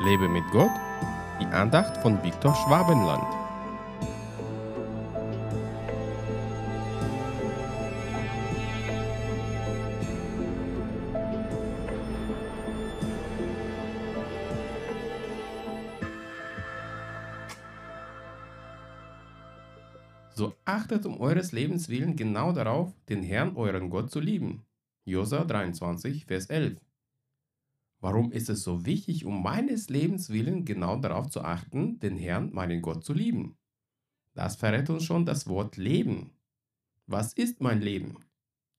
Lebe mit Gott, die Andacht von Viktor Schwabenland. So achtet um eures Lebens willen genau darauf, den Herrn euren Gott zu lieben. Josa 23, Vers 11. Warum ist es so wichtig, um meines Lebens willen genau darauf zu achten, den Herrn, meinen Gott, zu lieben? Das verrät uns schon das Wort Leben. Was ist mein Leben?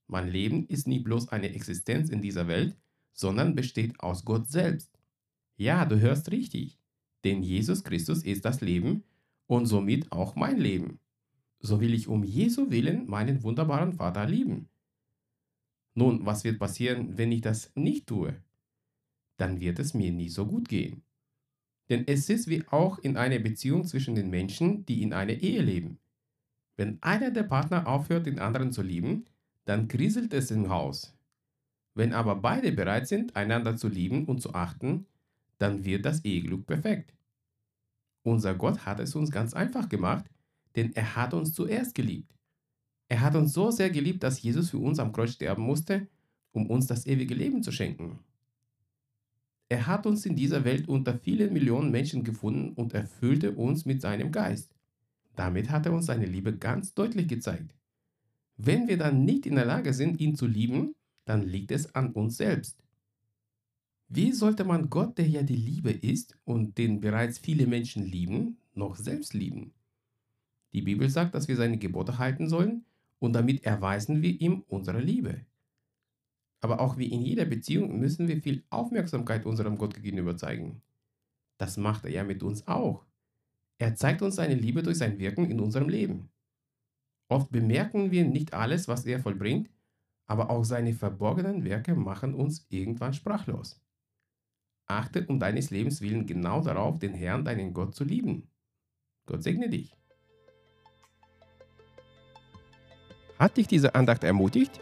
Mein Leben ist nie bloß eine Existenz in dieser Welt, sondern besteht aus Gott selbst. Ja, du hörst richtig, denn Jesus Christus ist das Leben und somit auch mein Leben. So will ich um Jesu willen meinen wunderbaren Vater lieben. Nun, was wird passieren, wenn ich das nicht tue? Dann wird es mir nie so gut gehen. Denn es ist wie auch in einer Beziehung zwischen den Menschen, die in einer Ehe leben. Wenn einer der Partner aufhört, den anderen zu lieben, dann kriselt es im Haus. Wenn aber beide bereit sind, einander zu lieben und zu achten, dann wird das Eheglück perfekt. Unser Gott hat es uns ganz einfach gemacht, denn er hat uns zuerst geliebt. Er hat uns so sehr geliebt, dass Jesus für uns am Kreuz sterben musste, um uns das ewige Leben zu schenken. Er hat uns in dieser Welt unter vielen Millionen Menschen gefunden und erfüllte uns mit seinem Geist. Damit hat er uns seine Liebe ganz deutlich gezeigt. Wenn wir dann nicht in der Lage sind, ihn zu lieben, dann liegt es an uns selbst. Wie sollte man Gott, der ja die Liebe ist und den bereits viele Menschen lieben, noch selbst lieben? Die Bibel sagt, dass wir seine Gebote halten sollen und damit erweisen wir ihm unsere Liebe. Aber auch wie in jeder Beziehung müssen wir viel Aufmerksamkeit unserem Gott gegenüber zeigen. Das macht er ja mit uns auch. Er zeigt uns seine Liebe durch sein Wirken in unserem Leben. Oft bemerken wir nicht alles, was er vollbringt, aber auch seine verborgenen Werke machen uns irgendwann sprachlos. Achte um deines Lebens willen genau darauf, den Herrn, deinen Gott, zu lieben. Gott segne dich. Hat dich diese Andacht ermutigt?